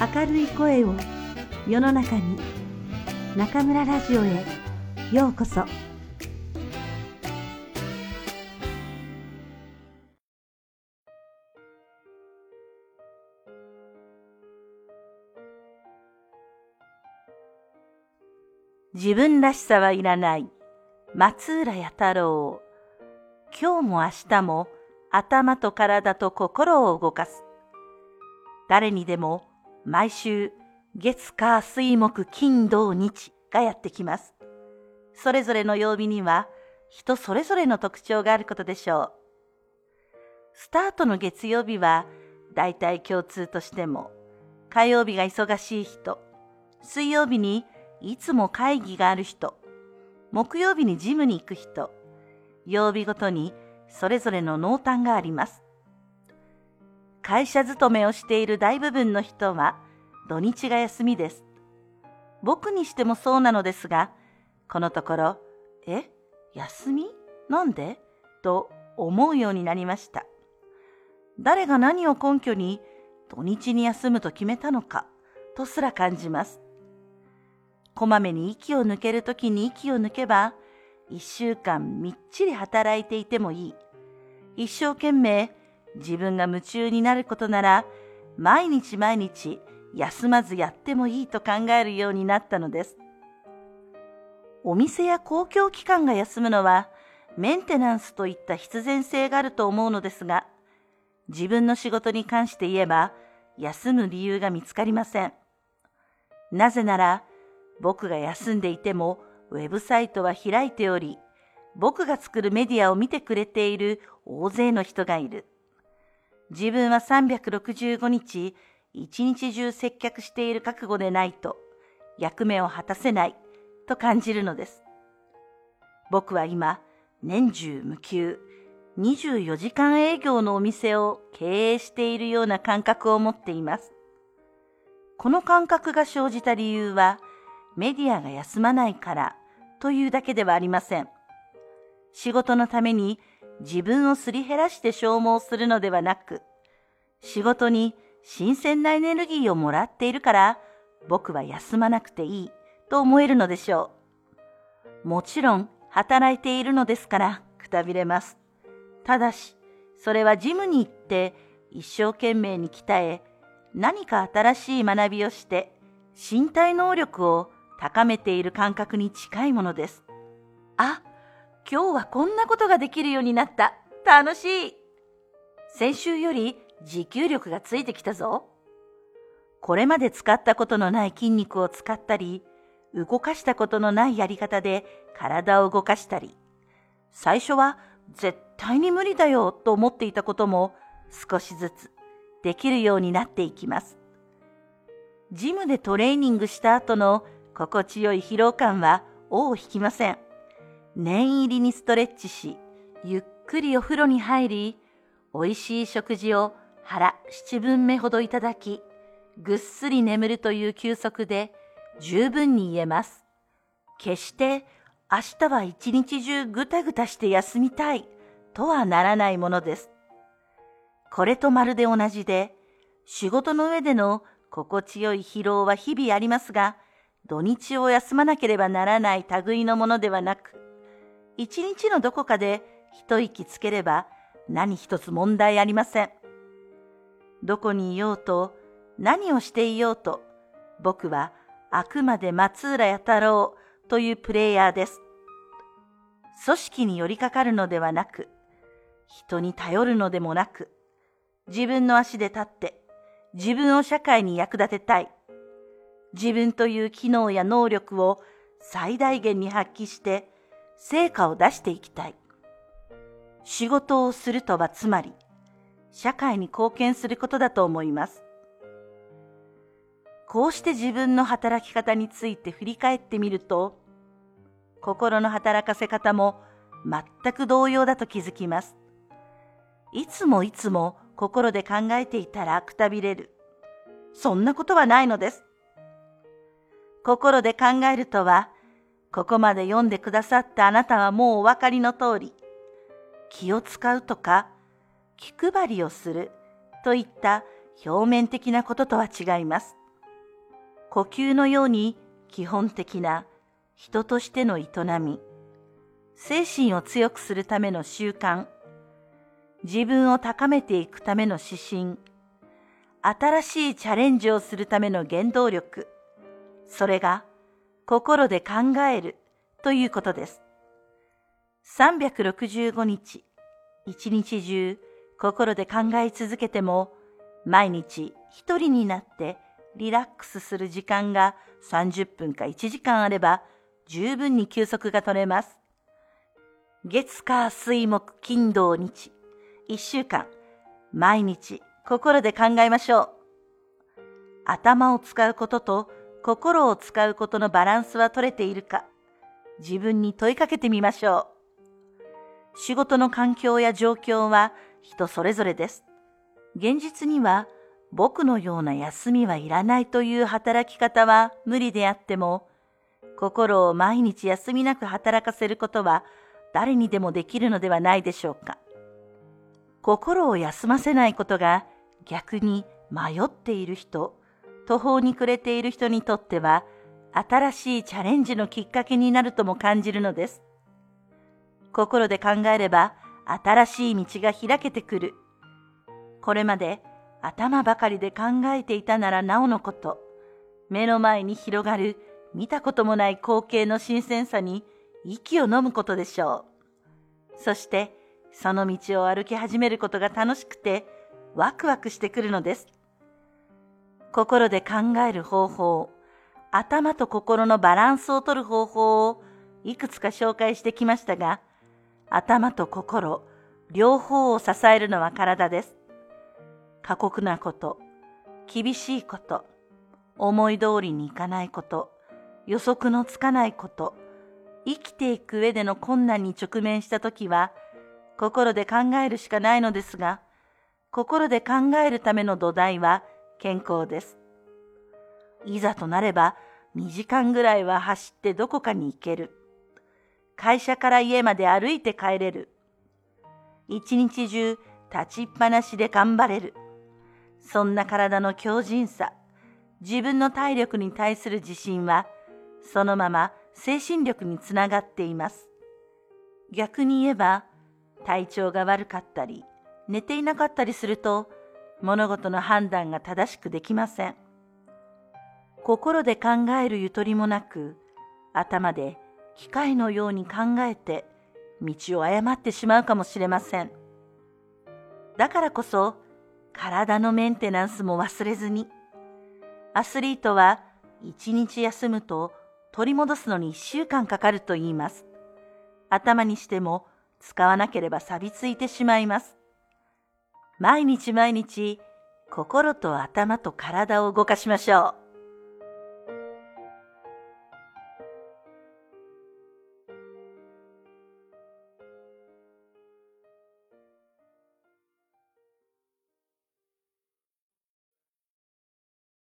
明るい声を世の中に中村ラジオへようこそ。自分らしさはいらない松浦弥太郎。今日も明日も頭と体と心を動かす。誰にでも毎週月火水木金土日がやってきます。それぞれの曜日には人それぞれの特徴があることでしょう。スタートの月曜日は大体共通としても火曜日が忙しい人、水曜日にいつも会議がある人、木曜日にジムに行く人、曜日ごとにそれぞれの濃淡があります。会社勤めをしている大部分の人は土日が休みです。僕にしてもそうなのですが、このところ、え休み？なんで？と思うようになりました。誰が何を根拠に土日に休むと決めたのかとすら感じます。こまめに息を抜けるときに息を抜けば、一週間みっちり働いていてもいい。一生懸命自分が夢中になることなら、毎日毎日休まずやってもいいと考えるようになったのです。お店や公共機関が休むのは、メンテナンスといった必然性があると思うのですが、自分の仕事に関して言えば、休む理由が見つかりません。なぜなら、僕が休んでいても、ウェブサイトは開いており、僕が作るメディアを見てくれている大勢の人がいる。自分は365日、一日中接客している覚悟でないと、役目を果たせないと感じるのです。僕は今、年中無休、24時間営業のお店を経営しているような感覚を持っています。この感覚が生じた理由は、メディアが休まないからというだけではありません。仕事のために自分をすり減らして消耗するのではなく、仕事に新鮮なエネルギーをもらっているから、僕は休まなくていいと思えるのでしょう。もちろん、働いているのですから、くたびれます。ただし、それはジムに行って一生懸命に鍛え、何か新しい学びをして、身体能力を高めている感覚に近いものです。あ、今日はこんなことができるようになった。楽しい。先週より持久力がついてきたぞ。これまで使ったことのない筋肉を使ったり、動かしたことのないやり方で体を動かしたり、最初は絶対に無理だよと思っていたことも少しずつできるようになっていきます。ジムでトレーニングした後の心地よい疲労感は尾を引きません。念入りにストレッチし、ゆっくりお風呂に入り、美味しい食事を腹七分目ほどいただき、ぐっすり眠るという休息で十分に言えます。決して明日は一日中ぐたぐたして休みたいとはならないものです。これとまるで同じで、仕事の上での心地よい疲労は日々ありますが、土日を休まなければならない類のものではなく、一日のどこかで一息つければ何一つ問題ありません。どこにいようと何をしていようと、僕はあくまで松浦弥太郎というプレイヤーです。組織に寄りかかるのではなく、人に頼るのでもなく、自分の足で立って、自分を社会に役立てたい。自分という機能や能力を最大限に発揮して、成果を出していきたい。仕事をするとはつまり、社会に貢献することだと思います。こうして自分の働き方について振り返ってみると、心の働かせ方も全く同様だと気づきます。いつもいつも心で考えていたらくたびれる。そんなことはないのです。心で考えるとは、ここまで読んでくださったあなたはもうお分かりの通り、気を使うとか、気配りをするといった表面的なこととは違います。呼吸のように基本的な人としての営み、精神を強くするための習慣、自分を高めていくための指針、新しいチャレンジをするための原動力、それが心で考えるということです。365日、一日中心で考え続けても、毎日一人になってリラックスする時間が30分か1時間あれば十分に休息が取れます。月火水木金土日、一週間、毎日心で考えましょう。頭を使うことと心を使うことのバランスは取れているか、自分に問いかけてみましょう。仕事の環境や状況は人それぞれです。現実には僕のような休みはいらないという働き方は無理であっても、心を毎日休みなく働かせることは誰にでもできるのではないでしょうか。心を休ませないことが逆に迷っている人、途方に暮れている人にとっては新しいチャレンジのきっかけになるとも感じるのです。心で考えれば新しい道が開けてくる。これまで頭ばかりで考えていたならなおのこと、目の前に広がる見たこともない光景の新鮮さに息を飲むことでしょう。そして、その道を歩き始めることが楽しくて、ワクワクしてくるのです。心で考える方法、頭と心のバランスをとる方法をいくつか紹介してきましたが、頭と心、両方を支えるのは体です。過酷なこと、厳しいこと、思い通りにいかないこと、予測のつかないこと、生きていく上での困難に直面したときは、心で考えるしかないのですが、心で考えるための土台は健康です。いざとなれば2時間ぐらいは走ってどこかに行ける。会社から家まで歩いて帰れる。一日中立ちっぱなしで頑張れる。そんな体の強靭さ、自分の体力に対する自信は、そのまま精神力につながっています。逆に言えば、体調が悪かったり、寝ていなかったりすると、物事の判断が正しくできません。心で考えるゆとりもなく、頭で機械のように考えて、道を誤ってしまうかもしれません。だからこそ、体のメンテナンスも忘れずに。アスリートは一日休むと取り戻すのに一週間かかると言います。頭にしても使わなければ錆びついてしまいます。毎日毎日心と頭と体を動かしましょう。